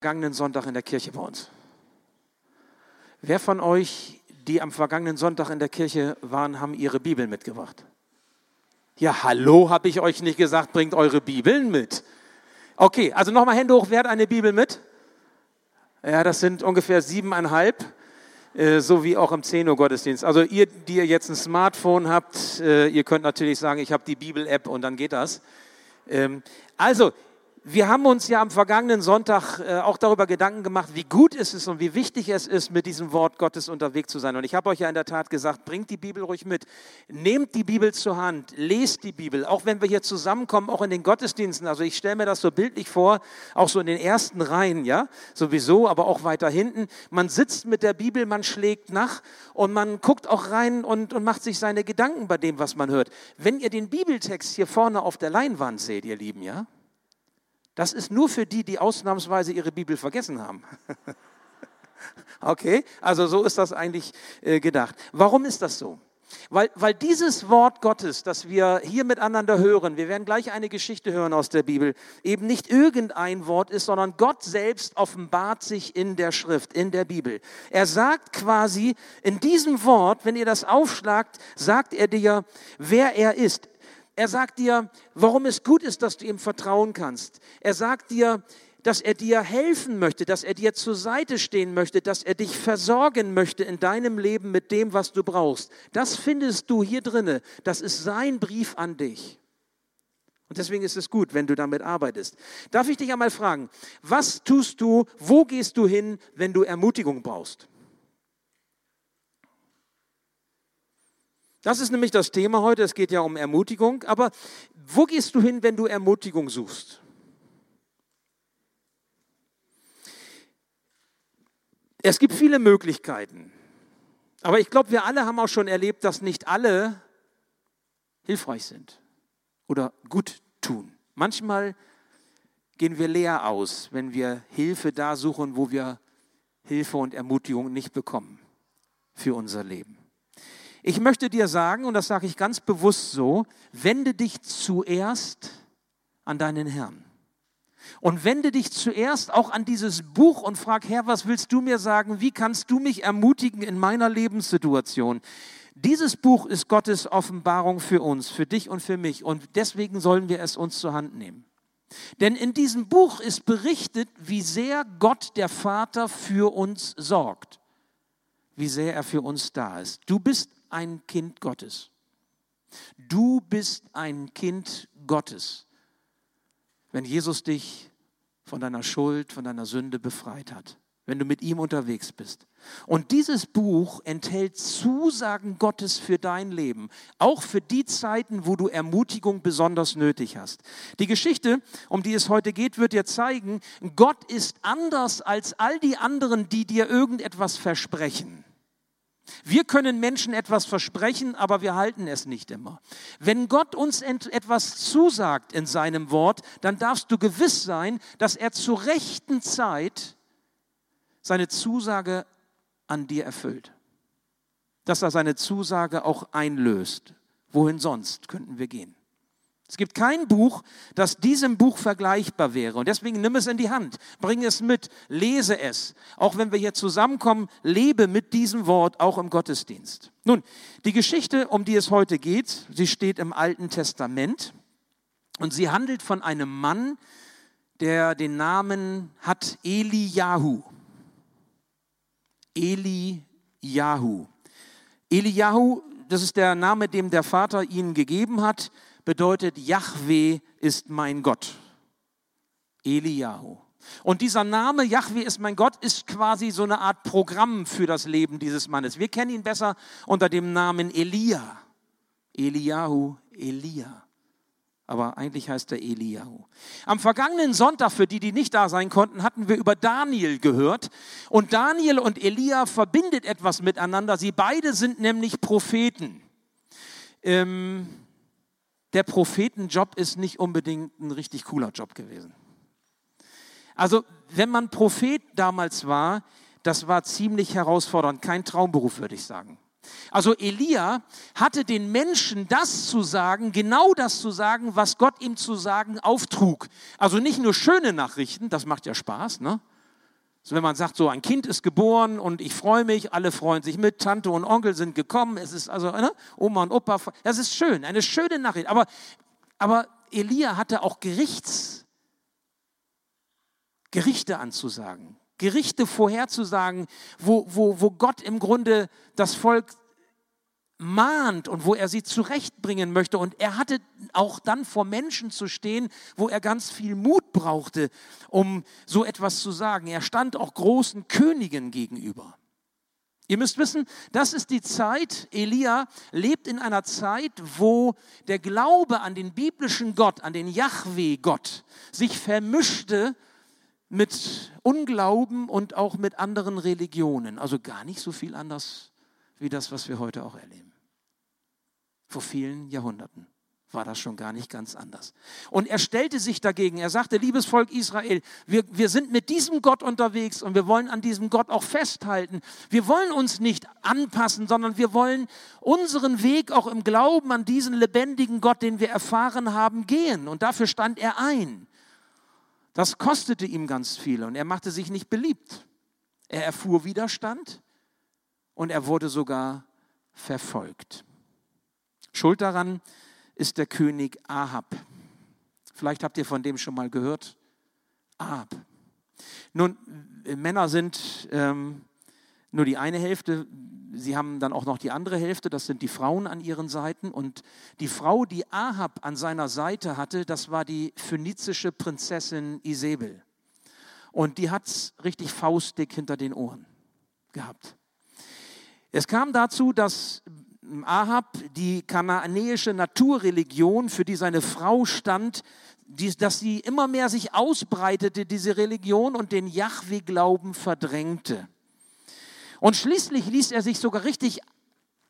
vergangenen Sonntag in der Kirche bei uns? Wer von euch, die am vergangenen Sonntag in der Kirche waren, haben ihre Bibel mitgebracht? Ja, hallo, habe ich euch nicht gesagt, bringt eure Bibeln mit. Okay, also nochmal Hände hoch, wer hat eine Bibel mit? Ja, das sind ungefähr siebeneinhalb, äh, so wie auch im 10 Uhr Gottesdienst. Also ihr, die ihr jetzt ein Smartphone habt, äh, ihr könnt natürlich sagen, ich habe die Bibel-App und dann geht das. Ähm, also, wir haben uns ja am vergangenen Sonntag äh, auch darüber Gedanken gemacht, wie gut es ist und wie wichtig es ist, mit diesem Wort Gottes unterwegs zu sein. Und ich habe euch ja in der Tat gesagt, bringt die Bibel ruhig mit. Nehmt die Bibel zur Hand, lest die Bibel, auch wenn wir hier zusammenkommen, auch in den Gottesdiensten. Also ich stelle mir das so bildlich vor, auch so in den ersten Reihen, ja, sowieso, aber auch weiter hinten. Man sitzt mit der Bibel, man schlägt nach und man guckt auch rein und, und macht sich seine Gedanken bei dem, was man hört. Wenn ihr den Bibeltext hier vorne auf der Leinwand seht, ihr Lieben, ja, das ist nur für die, die ausnahmsweise ihre Bibel vergessen haben. okay, also so ist das eigentlich äh, gedacht. Warum ist das so? Weil, weil dieses Wort Gottes, das wir hier miteinander hören, wir werden gleich eine Geschichte hören aus der Bibel, eben nicht irgendein Wort ist, sondern Gott selbst offenbart sich in der Schrift, in der Bibel. Er sagt quasi in diesem Wort, wenn ihr das aufschlagt, sagt er dir, wer er ist. Er sagt dir, warum es gut ist, dass du ihm vertrauen kannst. Er sagt dir, dass er dir helfen möchte, dass er dir zur Seite stehen möchte, dass er dich versorgen möchte in deinem Leben mit dem, was du brauchst. Das findest du hier drinne. Das ist sein Brief an dich. Und deswegen ist es gut, wenn du damit arbeitest. Darf ich dich einmal fragen, was tust du, wo gehst du hin, wenn du Ermutigung brauchst? Das ist nämlich das Thema heute. Es geht ja um Ermutigung. Aber wo gehst du hin, wenn du Ermutigung suchst? Es gibt viele Möglichkeiten. Aber ich glaube, wir alle haben auch schon erlebt, dass nicht alle hilfreich sind oder gut tun. Manchmal gehen wir leer aus, wenn wir Hilfe da suchen, wo wir Hilfe und Ermutigung nicht bekommen für unser Leben. Ich möchte dir sagen, und das sage ich ganz bewusst so, wende dich zuerst an deinen Herrn. Und wende dich zuerst auch an dieses Buch und frag, Herr, was willst du mir sagen? Wie kannst du mich ermutigen in meiner Lebenssituation? Dieses Buch ist Gottes Offenbarung für uns, für dich und für mich. Und deswegen sollen wir es uns zur Hand nehmen. Denn in diesem Buch ist berichtet, wie sehr Gott der Vater für uns sorgt, wie sehr er für uns da ist. Du bist ein Kind Gottes. Du bist ein Kind Gottes, wenn Jesus dich von deiner Schuld, von deiner Sünde befreit hat, wenn du mit ihm unterwegs bist. Und dieses Buch enthält Zusagen Gottes für dein Leben, auch für die Zeiten, wo du Ermutigung besonders nötig hast. Die Geschichte, um die es heute geht, wird dir zeigen, Gott ist anders als all die anderen, die dir irgendetwas versprechen. Wir können Menschen etwas versprechen, aber wir halten es nicht immer. Wenn Gott uns etwas zusagt in seinem Wort, dann darfst du gewiss sein, dass er zur rechten Zeit seine Zusage an dir erfüllt. Dass er seine Zusage auch einlöst. Wohin sonst könnten wir gehen? Es gibt kein Buch, das diesem Buch vergleichbar wäre. Und deswegen nimm es in die Hand, bring es mit, lese es. Auch wenn wir hier zusammenkommen, lebe mit diesem Wort auch im Gottesdienst. Nun, die Geschichte, um die es heute geht, sie steht im Alten Testament und sie handelt von einem Mann, der den Namen hat Eliyahu. Eliyahu. Eliyahu, das ist der Name, dem der Vater ihn gegeben hat bedeutet, Yahweh ist mein Gott. Eliyahu. Und dieser Name, Yahweh ist mein Gott, ist quasi so eine Art Programm für das Leben dieses Mannes. Wir kennen ihn besser unter dem Namen Elia. Eliyahu, Elia. Aber eigentlich heißt er Eliyahu. Am vergangenen Sonntag, für die, die nicht da sein konnten, hatten wir über Daniel gehört. Und Daniel und Elia verbindet etwas miteinander. Sie beide sind nämlich Propheten. Ähm, der Prophetenjob ist nicht unbedingt ein richtig cooler Job gewesen. Also, wenn man Prophet damals war, das war ziemlich herausfordernd, kein Traumberuf, würde ich sagen. Also Elia hatte den Menschen das zu sagen, genau das zu sagen, was Gott ihm zu sagen auftrug. Also nicht nur schöne Nachrichten, das macht ja Spaß, ne? So, wenn man sagt, so ein Kind ist geboren und ich freue mich, alle freuen sich mit, Tante und Onkel sind gekommen, es ist also, ne, Oma und Opa, das ist schön, eine schöne Nachricht. Aber, aber Elia hatte auch Gerichts, Gerichte anzusagen, Gerichte vorherzusagen, wo, wo, wo Gott im Grunde das Volk mahnt und wo er sie zurechtbringen möchte. Und er hatte auch dann vor Menschen zu stehen, wo er ganz viel Mut brauchte, um so etwas zu sagen. Er stand auch großen Königen gegenüber. Ihr müsst wissen, das ist die Zeit, Elia lebt in einer Zeit, wo der Glaube an den biblischen Gott, an den Yahweh-Gott, sich vermischte mit Unglauben und auch mit anderen Religionen. Also gar nicht so viel anders wie das, was wir heute auch erleben. Vor vielen Jahrhunderten war das schon gar nicht ganz anders. Und er stellte sich dagegen. Er sagte, liebes Volk Israel, wir, wir sind mit diesem Gott unterwegs und wir wollen an diesem Gott auch festhalten. Wir wollen uns nicht anpassen, sondern wir wollen unseren Weg auch im Glauben an diesen lebendigen Gott, den wir erfahren haben, gehen. Und dafür stand er ein. Das kostete ihm ganz viel und er machte sich nicht beliebt. Er erfuhr Widerstand und er wurde sogar verfolgt. Schuld daran ist der König Ahab. Vielleicht habt ihr von dem schon mal gehört. Ahab. Nun, Männer sind ähm, nur die eine Hälfte. Sie haben dann auch noch die andere Hälfte, das sind die Frauen an ihren Seiten. Und die Frau, die Ahab an seiner Seite hatte, das war die phönizische Prinzessin Isabel. Und die hat es richtig faustdick hinter den Ohren gehabt. Es kam dazu, dass Ahab die kanaanäische Naturreligion, für die seine Frau stand, die, dass sie immer mehr sich ausbreitete, diese Religion, und den Yahweh-Glauben verdrängte. Und schließlich ließ er sich sogar richtig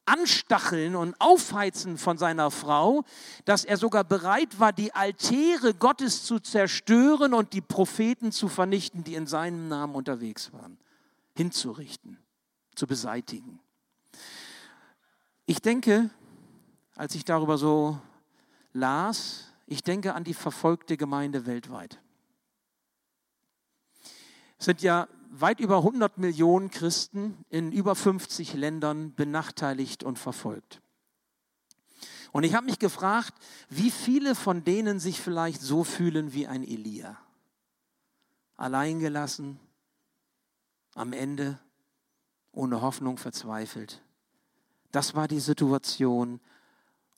anstacheln und aufheizen von seiner Frau, dass er sogar bereit war, die Altäre Gottes zu zerstören und die Propheten zu vernichten, die in seinem Namen unterwegs waren, hinzurichten, zu beseitigen. Ich denke, als ich darüber so las, ich denke an die verfolgte Gemeinde weltweit. Es sind ja weit über 100 Millionen Christen in über 50 Ländern benachteiligt und verfolgt. Und ich habe mich gefragt, wie viele von denen sich vielleicht so fühlen wie ein Elia. Alleingelassen, am Ende, ohne Hoffnung verzweifelt. Das war die Situation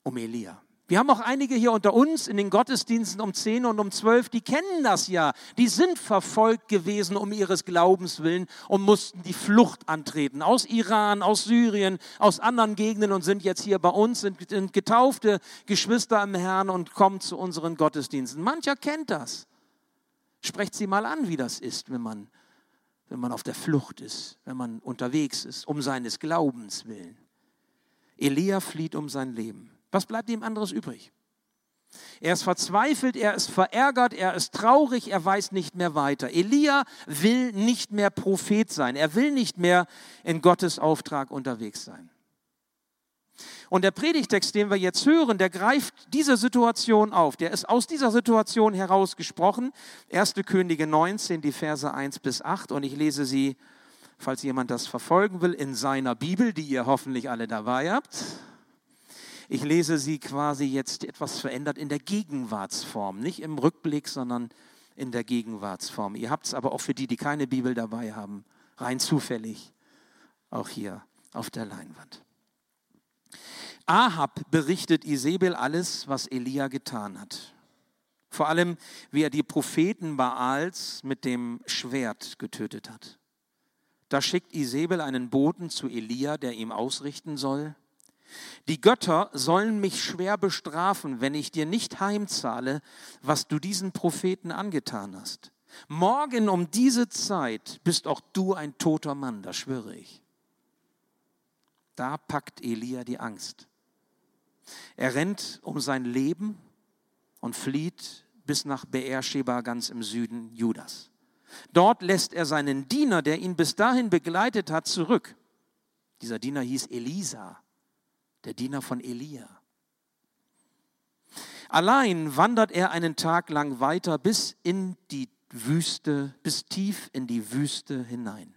um Elia. Wir haben auch einige hier unter uns in den Gottesdiensten um 10 und um 12, die kennen das ja. Die sind verfolgt gewesen um ihres Glaubens willen und mussten die Flucht antreten. Aus Iran, aus Syrien, aus anderen Gegenden und sind jetzt hier bei uns, sind, getaufte Geschwister im Herrn und kommen zu unseren Gottesdiensten. Mancher kennt das. Sprecht sie mal an, wie das ist, wenn man, wenn man auf der Flucht ist, wenn man unterwegs ist, um seines Glaubens willen. Elia flieht um sein Leben. Was bleibt ihm anderes übrig? Er ist verzweifelt, er ist verärgert, er ist traurig, er weiß nicht mehr weiter. Elia will nicht mehr Prophet sein, er will nicht mehr in Gottes Auftrag unterwegs sein. Und der Predigtext, den wir jetzt hören, der greift diese Situation auf. Der ist aus dieser Situation herausgesprochen. 1. Könige 19, die Verse 1 bis 8. Und ich lese sie falls jemand das verfolgen will, in seiner Bibel, die ihr hoffentlich alle dabei habt. Ich lese sie quasi jetzt etwas verändert in der Gegenwartsform, nicht im Rückblick, sondern in der Gegenwartsform. Ihr habt es aber auch für die, die keine Bibel dabei haben, rein zufällig auch hier auf der Leinwand. Ahab berichtet Isabel alles, was Elia getan hat. Vor allem, wie er die Propheten Baals mit dem Schwert getötet hat. Da schickt Isabel einen Boten zu Elia, der ihm ausrichten soll. Die Götter sollen mich schwer bestrafen, wenn ich dir nicht heimzahle, was du diesen Propheten angetan hast. Morgen um diese Zeit bist auch du ein toter Mann, das schwöre ich. Da packt Elia die Angst. Er rennt um sein Leben und flieht bis nach Beersheba ganz im Süden Judas. Dort lässt er seinen Diener, der ihn bis dahin begleitet hat, zurück. Dieser Diener hieß Elisa, der Diener von Elia. Allein wandert er einen Tag lang weiter bis in die Wüste, bis tief in die Wüste hinein.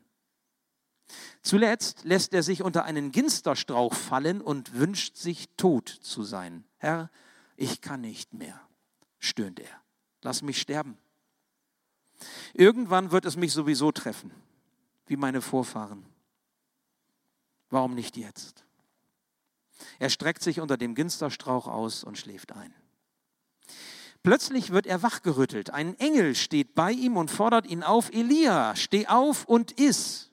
Zuletzt lässt er sich unter einen Ginsterstrauch fallen und wünscht sich tot zu sein. Herr, ich kann nicht mehr, stöhnt er. Lass mich sterben. Irgendwann wird es mich sowieso treffen, wie meine Vorfahren. Warum nicht jetzt? Er streckt sich unter dem Ginsterstrauch aus und schläft ein. Plötzlich wird er wachgerüttelt. Ein Engel steht bei ihm und fordert ihn auf, Elia, steh auf und iss.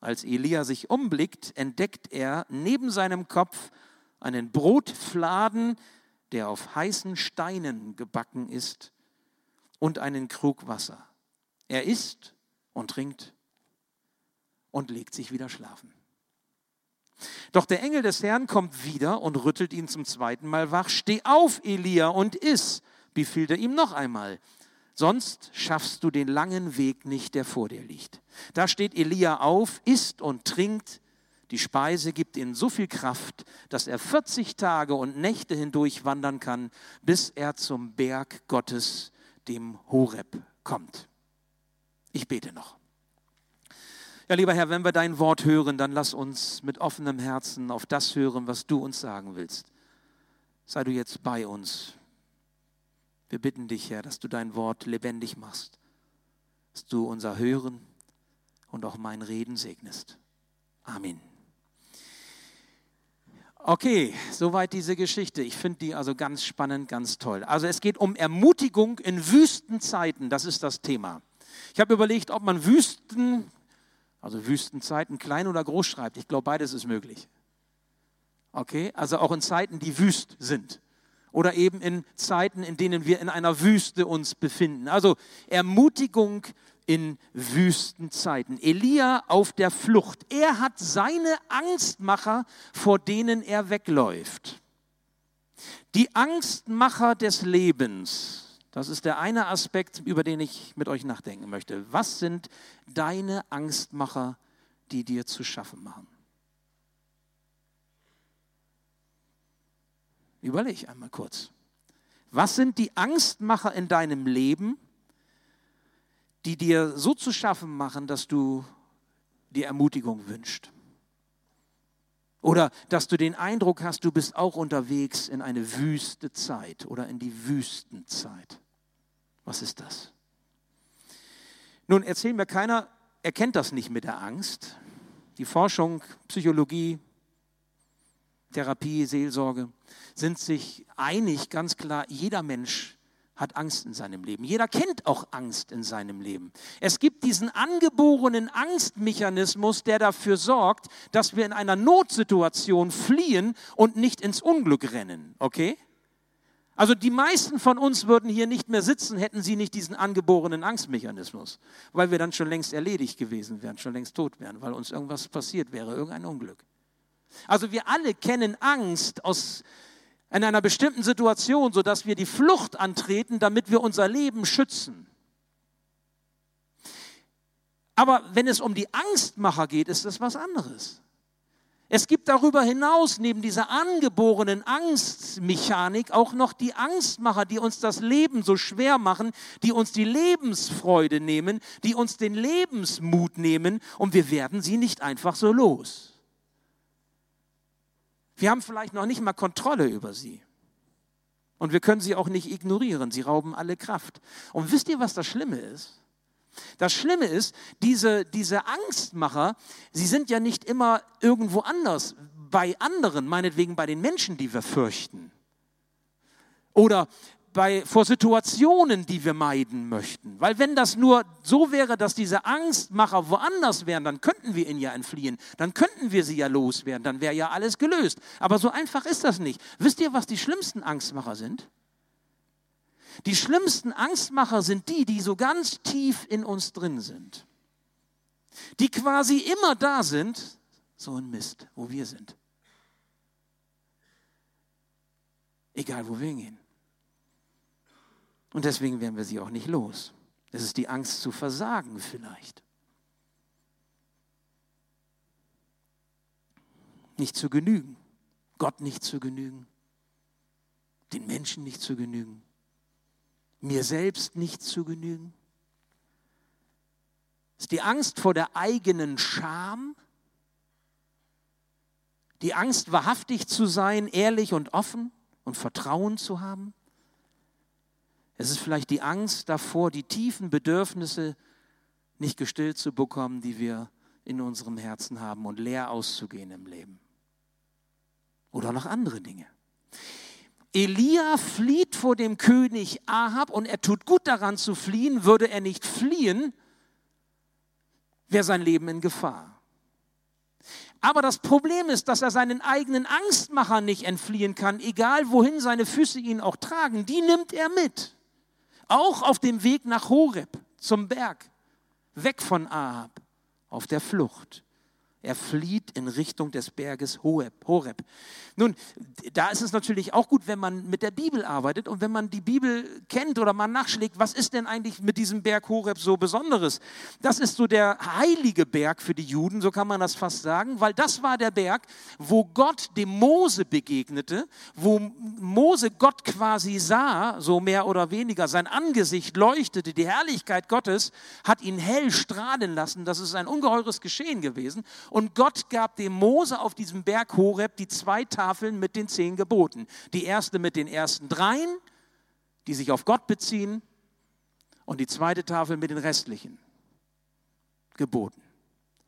Als Elia sich umblickt, entdeckt er neben seinem Kopf einen Brotfladen, der auf heißen Steinen gebacken ist, und einen Krug Wasser. Er isst und trinkt und legt sich wieder schlafen. Doch der Engel des Herrn kommt wieder und rüttelt ihn zum zweiten Mal wach. Steh auf, Elia, und iss, befiehlt er ihm noch einmal. Sonst schaffst du den langen Weg nicht, der vor dir liegt. Da steht Elia auf, isst und trinkt. Die Speise gibt ihm so viel Kraft, dass er 40 Tage und Nächte hindurch wandern kann, bis er zum Berg Gottes, dem Horeb, kommt. Ich bete noch. Ja, lieber Herr, wenn wir dein Wort hören, dann lass uns mit offenem Herzen auf das hören, was du uns sagen willst. Sei du jetzt bei uns. Wir bitten dich, Herr, dass du dein Wort lebendig machst, dass du unser Hören und auch mein Reden segnest. Amen. Okay, soweit diese Geschichte. Ich finde die also ganz spannend, ganz toll. Also es geht um Ermutigung in Wüstenzeiten, das ist das Thema. Ich habe überlegt, ob man Wüsten also Wüstenzeiten, klein oder groß schreibt. Ich glaube, beides ist möglich. Okay, also auch in Zeiten, die wüst sind. Oder eben in Zeiten, in denen wir in einer Wüste uns befinden. Also Ermutigung in Wüstenzeiten. Elia auf der Flucht. Er hat seine Angstmacher, vor denen er wegläuft. Die Angstmacher des Lebens das ist der eine Aspekt, über den ich mit euch nachdenken möchte. Was sind deine Angstmacher, die dir zu schaffen machen? Überleg einmal kurz. Was sind die Angstmacher in deinem Leben, die dir so zu schaffen machen, dass du die Ermutigung wünschst? Oder dass du den Eindruck hast, du bist auch unterwegs in eine wüste Zeit oder in die Wüstenzeit. Was ist das? Nun, erzähl mir keiner, erkennt das nicht mit der Angst. Die Forschung, Psychologie, Therapie, Seelsorge sind sich einig, ganz klar, jeder Mensch hat Angst in seinem Leben. Jeder kennt auch Angst in seinem Leben. Es gibt diesen angeborenen Angstmechanismus, der dafür sorgt, dass wir in einer Notsituation fliehen und nicht ins Unglück rennen. Okay? Also die meisten von uns würden hier nicht mehr sitzen, hätten sie nicht diesen angeborenen Angstmechanismus, weil wir dann schon längst erledigt gewesen wären, schon längst tot wären, weil uns irgendwas passiert wäre, irgendein Unglück. Also wir alle kennen Angst aus in einer bestimmten Situation, sodass wir die Flucht antreten, damit wir unser Leben schützen. Aber wenn es um die Angstmacher geht, ist das was anderes. Es gibt darüber hinaus, neben dieser angeborenen Angstmechanik, auch noch die Angstmacher, die uns das Leben so schwer machen, die uns die Lebensfreude nehmen, die uns den Lebensmut nehmen und wir werden sie nicht einfach so los. Wir haben vielleicht noch nicht mal Kontrolle über sie. Und wir können sie auch nicht ignorieren. Sie rauben alle Kraft. Und wisst ihr, was das Schlimme ist? Das Schlimme ist, diese, diese Angstmacher, sie sind ja nicht immer irgendwo anders, bei anderen, meinetwegen bei den Menschen, die wir fürchten. Oder bei, vor Situationen, die wir meiden möchten. Weil wenn das nur so wäre, dass diese Angstmacher woanders wären, dann könnten wir ihnen ja entfliehen, dann könnten wir sie ja loswerden, dann wäre ja alles gelöst. Aber so einfach ist das nicht. Wisst ihr, was die schlimmsten Angstmacher sind? Die schlimmsten Angstmacher sind die, die so ganz tief in uns drin sind. Die quasi immer da sind, so ein Mist, wo wir sind. Egal, wo wir hingehen. Und deswegen werden wir sie auch nicht los. Es ist die Angst zu versagen vielleicht. Nicht zu genügen. Gott nicht zu genügen. Den Menschen nicht zu genügen. Mir selbst nicht zu genügen. ist die Angst vor der eigenen Scham, die Angst, wahrhaftig zu sein, ehrlich und offen und Vertrauen zu haben. Es ist vielleicht die Angst davor, die tiefen Bedürfnisse nicht gestillt zu bekommen, die wir in unserem Herzen haben und leer auszugehen im Leben. Oder noch andere Dinge. Elia flieht vor dem König Ahab und er tut gut daran zu fliehen. Würde er nicht fliehen, wäre sein Leben in Gefahr. Aber das Problem ist, dass er seinen eigenen Angstmacher nicht entfliehen kann, egal wohin seine Füße ihn auch tragen. Die nimmt er mit. Auch auf dem Weg nach Horeb, zum Berg, weg von Ahab, auf der Flucht. Er flieht in Richtung des Berges Horeb. Nun, da ist es natürlich auch gut, wenn man mit der Bibel arbeitet und wenn man die Bibel kennt oder mal nachschlägt, was ist denn eigentlich mit diesem Berg Horeb so Besonderes? Das ist so der heilige Berg für die Juden, so kann man das fast sagen, weil das war der Berg, wo Gott dem Mose begegnete, wo Mose Gott quasi sah, so mehr oder weniger. Sein Angesicht leuchtete, die Herrlichkeit Gottes hat ihn hell strahlen lassen. Das ist ein ungeheures Geschehen gewesen. Und Gott gab dem Mose auf diesem Berg Horeb die zwei Tafeln mit den zehn Geboten. Die erste mit den ersten dreien, die sich auf Gott beziehen, und die zweite Tafel mit den restlichen Geboten.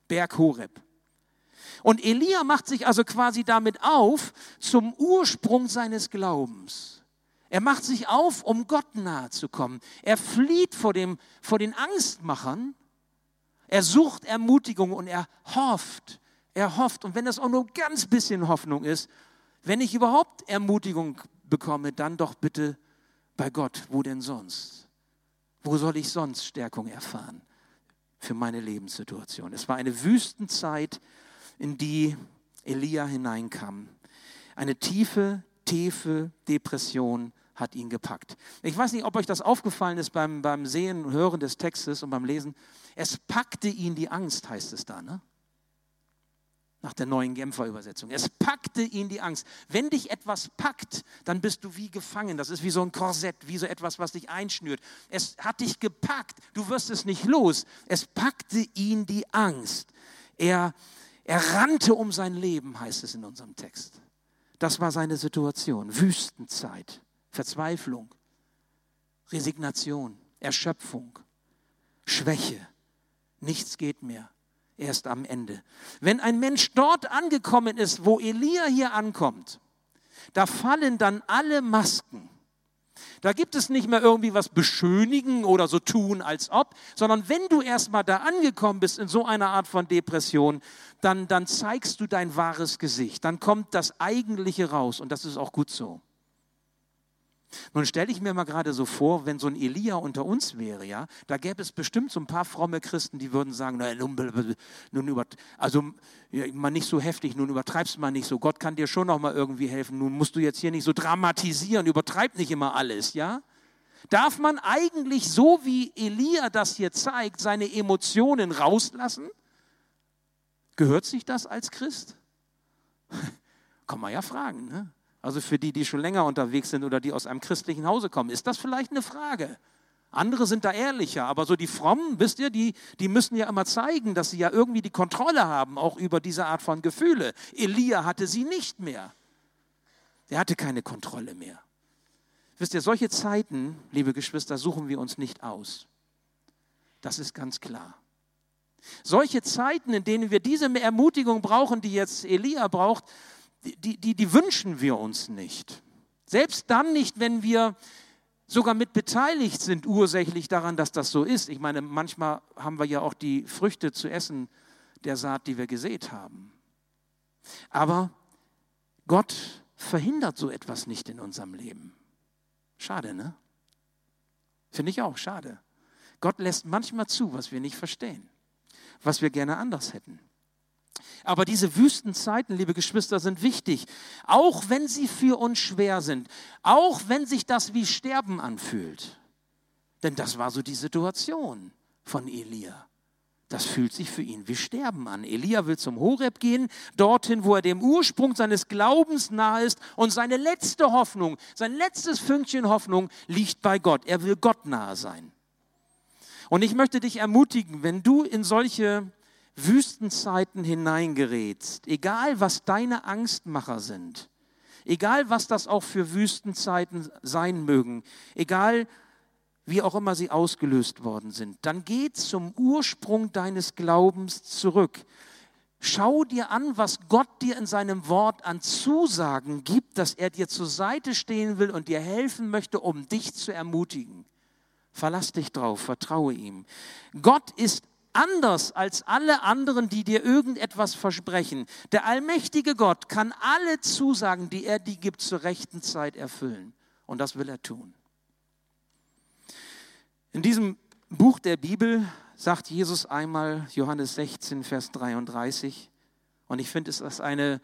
Berg Horeb. Und Elia macht sich also quasi damit auf zum Ursprung seines Glaubens. Er macht sich auf, um Gott nahe zu kommen. Er flieht vor, dem, vor den Angstmachern er sucht Ermutigung und er hofft. Er hofft. Und wenn das auch nur ganz bisschen Hoffnung ist, wenn ich überhaupt Ermutigung bekomme, dann doch bitte bei Gott. Wo denn sonst? Wo soll ich sonst Stärkung erfahren für meine Lebenssituation? Es war eine Wüstenzeit, in die Elia hineinkam. Eine tiefe, tiefe Depression hat ihn gepackt. Ich weiß nicht, ob euch das aufgefallen ist beim, beim Sehen und Hören des Textes und beim Lesen. Es packte ihn die Angst, heißt es da, ne? Nach der neuen Genfer Übersetzung. Es packte ihn die Angst. Wenn dich etwas packt, dann bist du wie gefangen. Das ist wie so ein Korsett, wie so etwas, was dich einschnürt. Es hat dich gepackt. Du wirst es nicht los. Es packte ihn die Angst. Er, er rannte um sein Leben, heißt es in unserem Text. Das war seine Situation. Wüstenzeit. Verzweiflung, Resignation, Erschöpfung, Schwäche. Nichts geht mehr. Erst am Ende. Wenn ein Mensch dort angekommen ist, wo Elia hier ankommt, da fallen dann alle Masken. Da gibt es nicht mehr irgendwie was beschönigen oder so tun, als ob, sondern wenn du erstmal da angekommen bist in so einer Art von Depression, dann, dann zeigst du dein wahres Gesicht. Dann kommt das Eigentliche raus und das ist auch gut so. Nun stelle ich mir mal gerade so vor, wenn so ein Elia unter uns wäre, ja, da gäbe es bestimmt so ein paar fromme Christen, die würden sagen, nun, über, also ja, mal nicht so heftig, nun übertreibst mal nicht so. Gott kann dir schon noch mal irgendwie helfen. Nun musst du jetzt hier nicht so dramatisieren, übertreib nicht immer alles, ja? Darf man eigentlich so wie Elia das hier zeigt, seine Emotionen rauslassen? Gehört sich das als Christ? Kann man ja fragen, ne? Also für die, die schon länger unterwegs sind oder die aus einem christlichen Hause kommen, ist das vielleicht eine Frage. Andere sind da ehrlicher, aber so die Frommen, wisst ihr, die, die müssen ja immer zeigen, dass sie ja irgendwie die Kontrolle haben, auch über diese Art von Gefühle. Elia hatte sie nicht mehr. Er hatte keine Kontrolle mehr. Wisst ihr, solche Zeiten, liebe Geschwister, suchen wir uns nicht aus. Das ist ganz klar. Solche Zeiten, in denen wir diese Ermutigung brauchen, die jetzt Elia braucht, die, die, die wünschen wir uns nicht. Selbst dann nicht, wenn wir sogar mit beteiligt sind ursächlich daran, dass das so ist. Ich meine, manchmal haben wir ja auch die Früchte zu essen der Saat, die wir gesät haben. Aber Gott verhindert so etwas nicht in unserem Leben. Schade, ne? Finde ich auch schade. Gott lässt manchmal zu, was wir nicht verstehen, was wir gerne anders hätten. Aber diese Wüstenzeiten, liebe Geschwister, sind wichtig, auch wenn sie für uns schwer sind, auch wenn sich das wie Sterben anfühlt. Denn das war so die Situation von Elia. Das fühlt sich für ihn wie Sterben an. Elia will zum Horeb gehen, dorthin, wo er dem Ursprung seines Glaubens nahe ist und seine letzte Hoffnung, sein letztes Fünkchen Hoffnung liegt bei Gott. Er will Gott nahe sein. Und ich möchte dich ermutigen, wenn du in solche Wüstenzeiten hineingerätst, egal was deine Angstmacher sind, egal was das auch für Wüstenzeiten sein mögen, egal wie auch immer sie ausgelöst worden sind, dann geh zum Ursprung deines Glaubens zurück. Schau dir an, was Gott dir in seinem Wort an Zusagen gibt, dass er dir zur Seite stehen will und dir helfen möchte, um dich zu ermutigen. Verlass dich drauf, vertraue ihm. Gott ist anders als alle anderen, die dir irgendetwas versprechen. Der allmächtige Gott kann alle Zusagen, die er dir gibt, zur rechten Zeit erfüllen. Und das will er tun. In diesem Buch der Bibel sagt Jesus einmal, Johannes 16, Vers 33, und ich finde, es ist eine,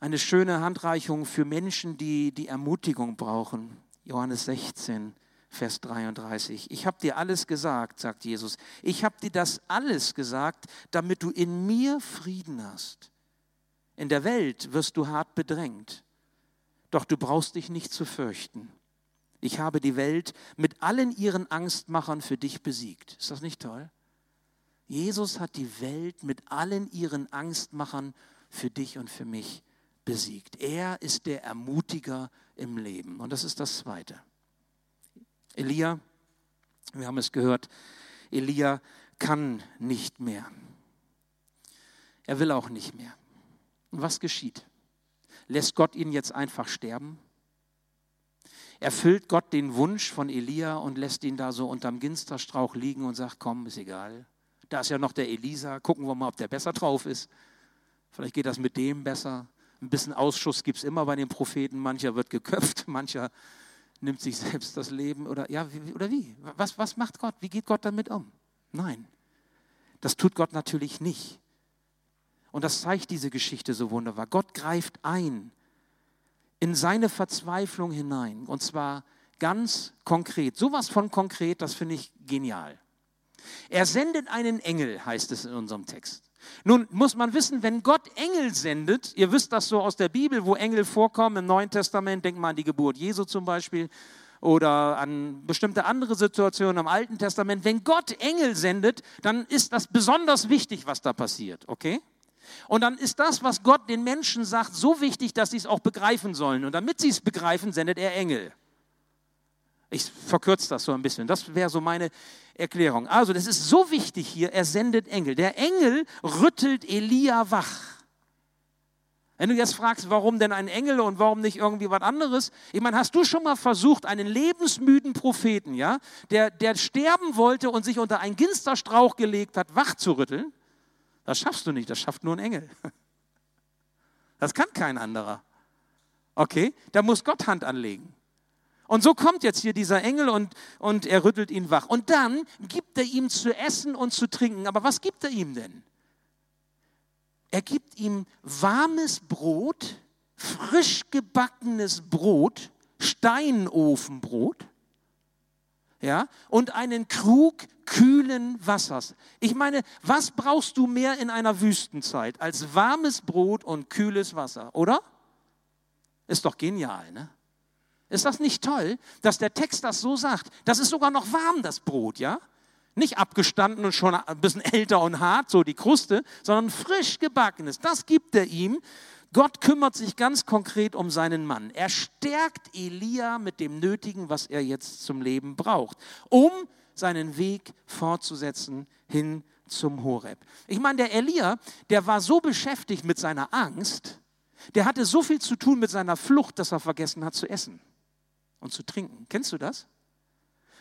eine schöne Handreichung für Menschen, die die Ermutigung brauchen. Johannes 16, Vers 33. Ich habe dir alles gesagt, sagt Jesus. Ich habe dir das alles gesagt, damit du in mir Frieden hast. In der Welt wirst du hart bedrängt, doch du brauchst dich nicht zu fürchten. Ich habe die Welt mit allen ihren Angstmachern für dich besiegt. Ist das nicht toll? Jesus hat die Welt mit allen ihren Angstmachern für dich und für mich besiegt. Er ist der Ermutiger im Leben. Und das ist das Zweite. Elia, wir haben es gehört, Elia kann nicht mehr. Er will auch nicht mehr. Und was geschieht? Lässt Gott ihn jetzt einfach sterben? Erfüllt Gott den Wunsch von Elia und lässt ihn da so unterm Ginsterstrauch liegen und sagt, komm, ist egal. Da ist ja noch der Elisa, gucken wir mal, ob der besser drauf ist. Vielleicht geht das mit dem besser. Ein bisschen Ausschuss gibt es immer bei den Propheten. Mancher wird geköpft, mancher nimmt sich selbst das Leben oder ja, wie, oder wie? Was, was macht Gott? Wie geht Gott damit um? Nein, das tut Gott natürlich nicht. Und das zeigt diese Geschichte so wunderbar. Gott greift ein in seine Verzweiflung hinein und zwar ganz konkret. Sowas von konkret, das finde ich genial. Er sendet einen Engel, heißt es in unserem Text. Nun muss man wissen, wenn Gott Engel sendet, ihr wisst das so aus der Bibel, wo Engel vorkommen im Neuen Testament, denkt mal an die Geburt Jesu zum Beispiel oder an bestimmte andere Situationen im Alten Testament. Wenn Gott Engel sendet, dann ist das besonders wichtig, was da passiert, okay? Und dann ist das, was Gott den Menschen sagt, so wichtig, dass sie es auch begreifen sollen. Und damit sie es begreifen, sendet er Engel. Ich verkürze das so ein bisschen. Das wäre so meine Erklärung. Also, das ist so wichtig hier, er sendet Engel. Der Engel rüttelt Elia wach. Wenn du jetzt fragst, warum denn ein Engel und warum nicht irgendwie was anderes? Ich meine, hast du schon mal versucht, einen lebensmüden Propheten, ja, der, der sterben wollte und sich unter einen Ginsterstrauch gelegt hat, wach zu rütteln? Das schaffst du nicht, das schafft nur ein Engel. Das kann kein anderer. Okay, da muss Gott Hand anlegen. Und so kommt jetzt hier dieser Engel und, und er rüttelt ihn wach. Und dann gibt er ihm zu essen und zu trinken. Aber was gibt er ihm denn? Er gibt ihm warmes Brot, frisch gebackenes Brot, Steinofenbrot, ja, und einen Krug kühlen Wassers. Ich meine, was brauchst du mehr in einer Wüstenzeit als warmes Brot und kühles Wasser, oder? Ist doch genial, ne? Ist das nicht toll, dass der Text das so sagt? Das ist sogar noch warm, das Brot, ja? Nicht abgestanden und schon ein bisschen älter und hart, so die Kruste, sondern frisch gebackenes. Das gibt er ihm. Gott kümmert sich ganz konkret um seinen Mann. Er stärkt Elia mit dem Nötigen, was er jetzt zum Leben braucht, um seinen Weg fortzusetzen hin zum Horeb. Ich meine, der Elia, der war so beschäftigt mit seiner Angst, der hatte so viel zu tun mit seiner Flucht, dass er vergessen hat zu essen und zu trinken. Kennst du das?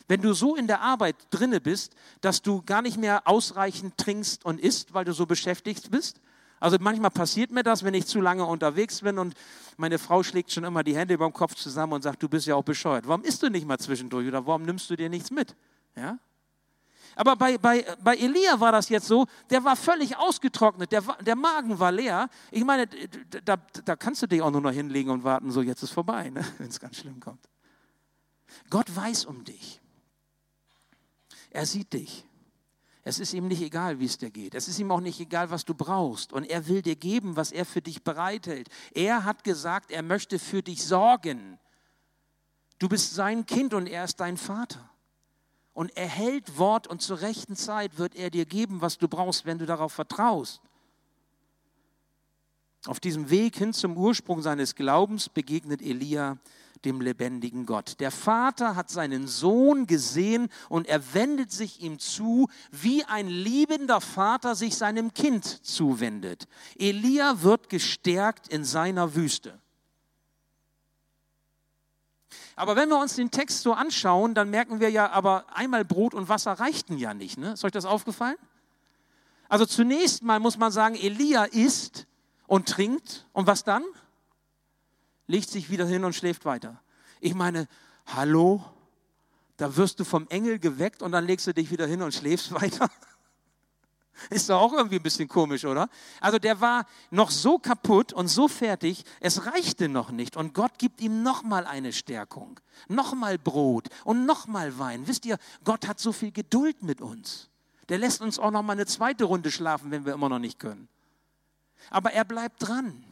Wenn du so in der Arbeit drinne bist, dass du gar nicht mehr ausreichend trinkst und isst, weil du so beschäftigt bist. Also manchmal passiert mir das, wenn ich zu lange unterwegs bin und meine Frau schlägt schon immer die Hände über dem Kopf zusammen und sagt, du bist ja auch bescheuert. Warum isst du nicht mal zwischendurch oder warum nimmst du dir nichts mit? Ja? Aber bei, bei, bei Elia war das jetzt so, der war völlig ausgetrocknet, der, der Magen war leer. Ich meine, da, da kannst du dich auch nur noch hinlegen und warten, so jetzt ist vorbei, ne? wenn es ganz schlimm kommt. Gott weiß um dich. Er sieht dich. Es ist ihm nicht egal, wie es dir geht. Es ist ihm auch nicht egal, was du brauchst. Und er will dir geben, was er für dich bereithält. Er hat gesagt, er möchte für dich sorgen. Du bist sein Kind und er ist dein Vater. und er hält Wort und zur rechten Zeit wird er dir geben, was du brauchst, wenn du darauf vertraust. Auf diesem Weg hin zum Ursprung seines Glaubens begegnet Elia dem lebendigen Gott. Der Vater hat seinen Sohn gesehen und er wendet sich ihm zu, wie ein liebender Vater sich seinem Kind zuwendet. Elia wird gestärkt in seiner Wüste. Aber wenn wir uns den Text so anschauen, dann merken wir ja, aber einmal Brot und Wasser reichten ja nicht. Ne? Ist euch das aufgefallen? Also zunächst mal muss man sagen, Elia isst und trinkt und was dann? Legt sich wieder hin und schläft weiter. Ich meine, hallo, da wirst du vom Engel geweckt und dann legst du dich wieder hin und schläfst weiter. Ist doch auch irgendwie ein bisschen komisch, oder? Also der war noch so kaputt und so fertig, es reichte noch nicht. Und Gott gibt ihm nochmal eine Stärkung, nochmal Brot und nochmal Wein. Wisst ihr, Gott hat so viel Geduld mit uns. Der lässt uns auch nochmal eine zweite Runde schlafen, wenn wir immer noch nicht können. Aber er bleibt dran.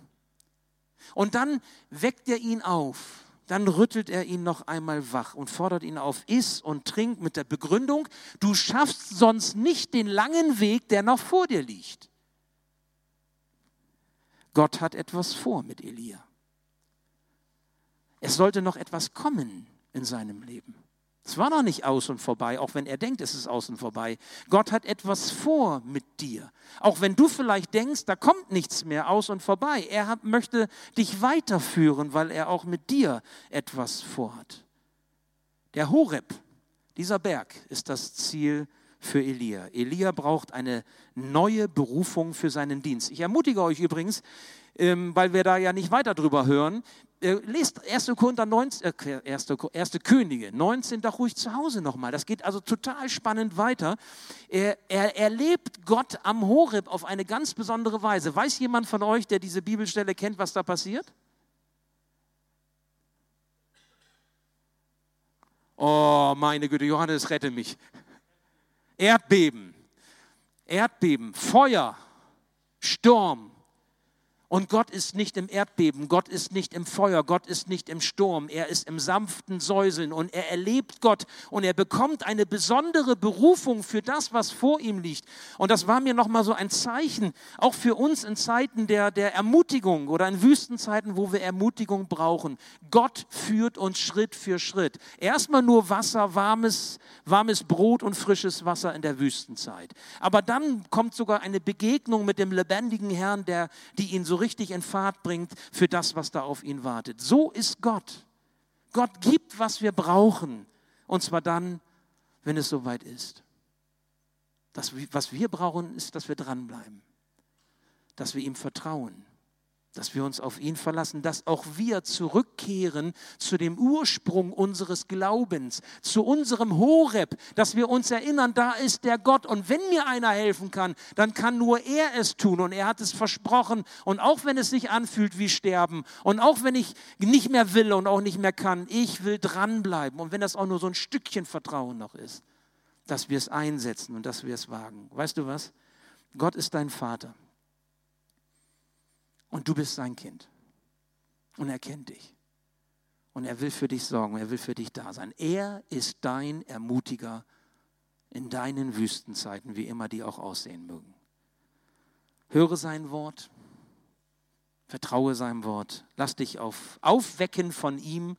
Und dann weckt er ihn auf dann rüttelt er ihn noch einmal wach und fordert ihn auf, iss und trink mit der Begründung, du schaffst sonst nicht den langen Weg, der noch vor dir liegt. Gott hat etwas vor mit Elia. Es sollte noch etwas kommen in seinem Leben. Es war noch nicht aus und vorbei, auch wenn er denkt, es ist aus und vorbei. Gott hat etwas vor mit dir. Auch wenn du vielleicht denkst, da kommt nichts mehr aus und vorbei. Er hat, möchte dich weiterführen, weil er auch mit dir etwas vorhat. Der Horeb, dieser Berg, ist das Ziel für Elia. Elia braucht eine neue Berufung für seinen Dienst. Ich ermutige euch übrigens, ähm, weil wir da ja nicht weiter drüber hören, lest 1. Korinther 19, äh, 1. 1. Könige 19 doch ruhig zu Hause nochmal. Das geht also total spannend weiter. Er, er erlebt Gott am Horeb auf eine ganz besondere Weise. Weiß jemand von euch, der diese Bibelstelle kennt, was da passiert? Oh, meine Güte, Johannes, rette mich. Erdbeben, Erdbeben, Feuer, Sturm, und Gott ist nicht im Erdbeben, Gott ist nicht im Feuer, Gott ist nicht im Sturm, er ist im sanften Säuseln und er erlebt Gott und er bekommt eine besondere Berufung für das, was vor ihm liegt. Und das war mir nochmal so ein Zeichen, auch für uns in Zeiten der, der Ermutigung oder in Wüstenzeiten, wo wir Ermutigung brauchen. Gott führt uns Schritt für Schritt. Erstmal nur Wasser, warmes, warmes Brot und frisches Wasser in der Wüstenzeit. Aber dann kommt sogar eine Begegnung mit dem lebendigen Herrn, der, die ihn so richtig in Fahrt bringt für das, was da auf ihn wartet. So ist Gott. Gott gibt, was wir brauchen. Und zwar dann, wenn es soweit ist. Das, was wir brauchen, ist, dass wir dranbleiben, dass wir ihm vertrauen dass wir uns auf ihn verlassen, dass auch wir zurückkehren zu dem Ursprung unseres Glaubens, zu unserem Horeb, dass wir uns erinnern, da ist der Gott und wenn mir einer helfen kann, dann kann nur er es tun und er hat es versprochen und auch wenn es sich anfühlt wie Sterben und auch wenn ich nicht mehr will und auch nicht mehr kann, ich will dranbleiben und wenn das auch nur so ein Stückchen Vertrauen noch ist, dass wir es einsetzen und dass wir es wagen. Weißt du was? Gott ist dein Vater. Und du bist sein Kind. Und er kennt dich. Und er will für dich sorgen, er will für dich da sein. Er ist dein Ermutiger in deinen Wüstenzeiten, wie immer die auch aussehen mögen. Höre sein Wort, vertraue seinem Wort, lass dich auf, aufwecken von ihm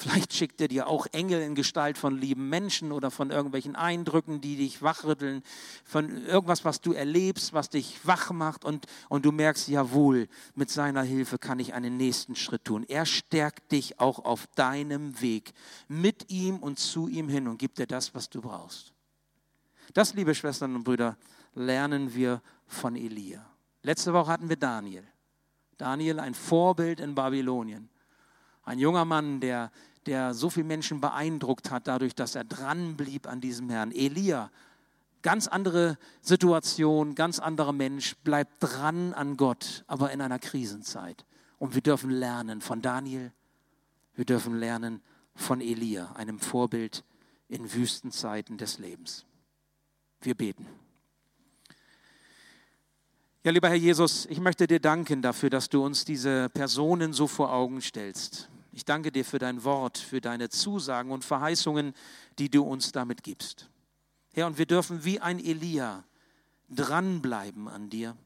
Vielleicht schickt er dir auch Engel in Gestalt von lieben Menschen oder von irgendwelchen Eindrücken, die dich wachrütteln, von irgendwas, was du erlebst, was dich wach macht und, und du merkst, jawohl, mit seiner Hilfe kann ich einen nächsten Schritt tun. Er stärkt dich auch auf deinem Weg mit ihm und zu ihm hin und gibt dir das, was du brauchst. Das, liebe Schwestern und Brüder, lernen wir von Elia. Letzte Woche hatten wir Daniel. Daniel, ein Vorbild in Babylonien. Ein junger Mann, der der so viele Menschen beeindruckt hat, dadurch, dass er dran blieb an diesem Herrn. Elia, ganz andere Situation, ganz anderer Mensch, bleibt dran an Gott, aber in einer Krisenzeit. Und wir dürfen lernen von Daniel, wir dürfen lernen von Elia, einem Vorbild in Wüstenzeiten des Lebens. Wir beten. Ja, lieber Herr Jesus, ich möchte dir danken dafür, dass du uns diese Personen so vor Augen stellst. Ich danke dir für dein Wort, für deine Zusagen und Verheißungen, die du uns damit gibst. Herr, und wir dürfen wie ein Elia dranbleiben an dir,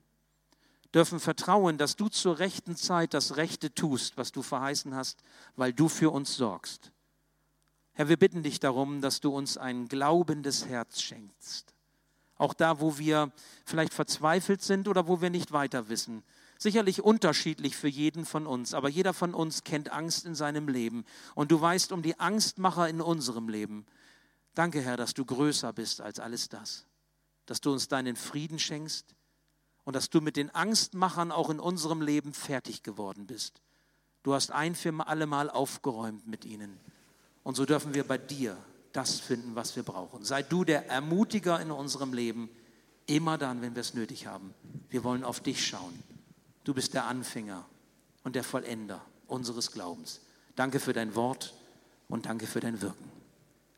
dürfen vertrauen, dass du zur rechten Zeit das Rechte tust, was du verheißen hast, weil du für uns sorgst. Herr, wir bitten dich darum, dass du uns ein glaubendes Herz schenkst. Auch da, wo wir vielleicht verzweifelt sind oder wo wir nicht weiter wissen. Sicherlich unterschiedlich für jeden von uns, aber jeder von uns kennt Angst in seinem Leben. Und du weißt um die Angstmacher in unserem Leben. Danke, Herr, dass du größer bist als alles das. Dass du uns deinen Frieden schenkst und dass du mit den Angstmachern auch in unserem Leben fertig geworden bist. Du hast ein für alle Mal aufgeräumt mit ihnen. Und so dürfen wir bei dir das finden, was wir brauchen. Sei du der Ermutiger in unserem Leben, immer dann, wenn wir es nötig haben. Wir wollen auf dich schauen. Du bist der Anfänger und der Vollender unseres Glaubens. Danke für dein Wort und danke für dein Wirken.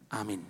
Amen.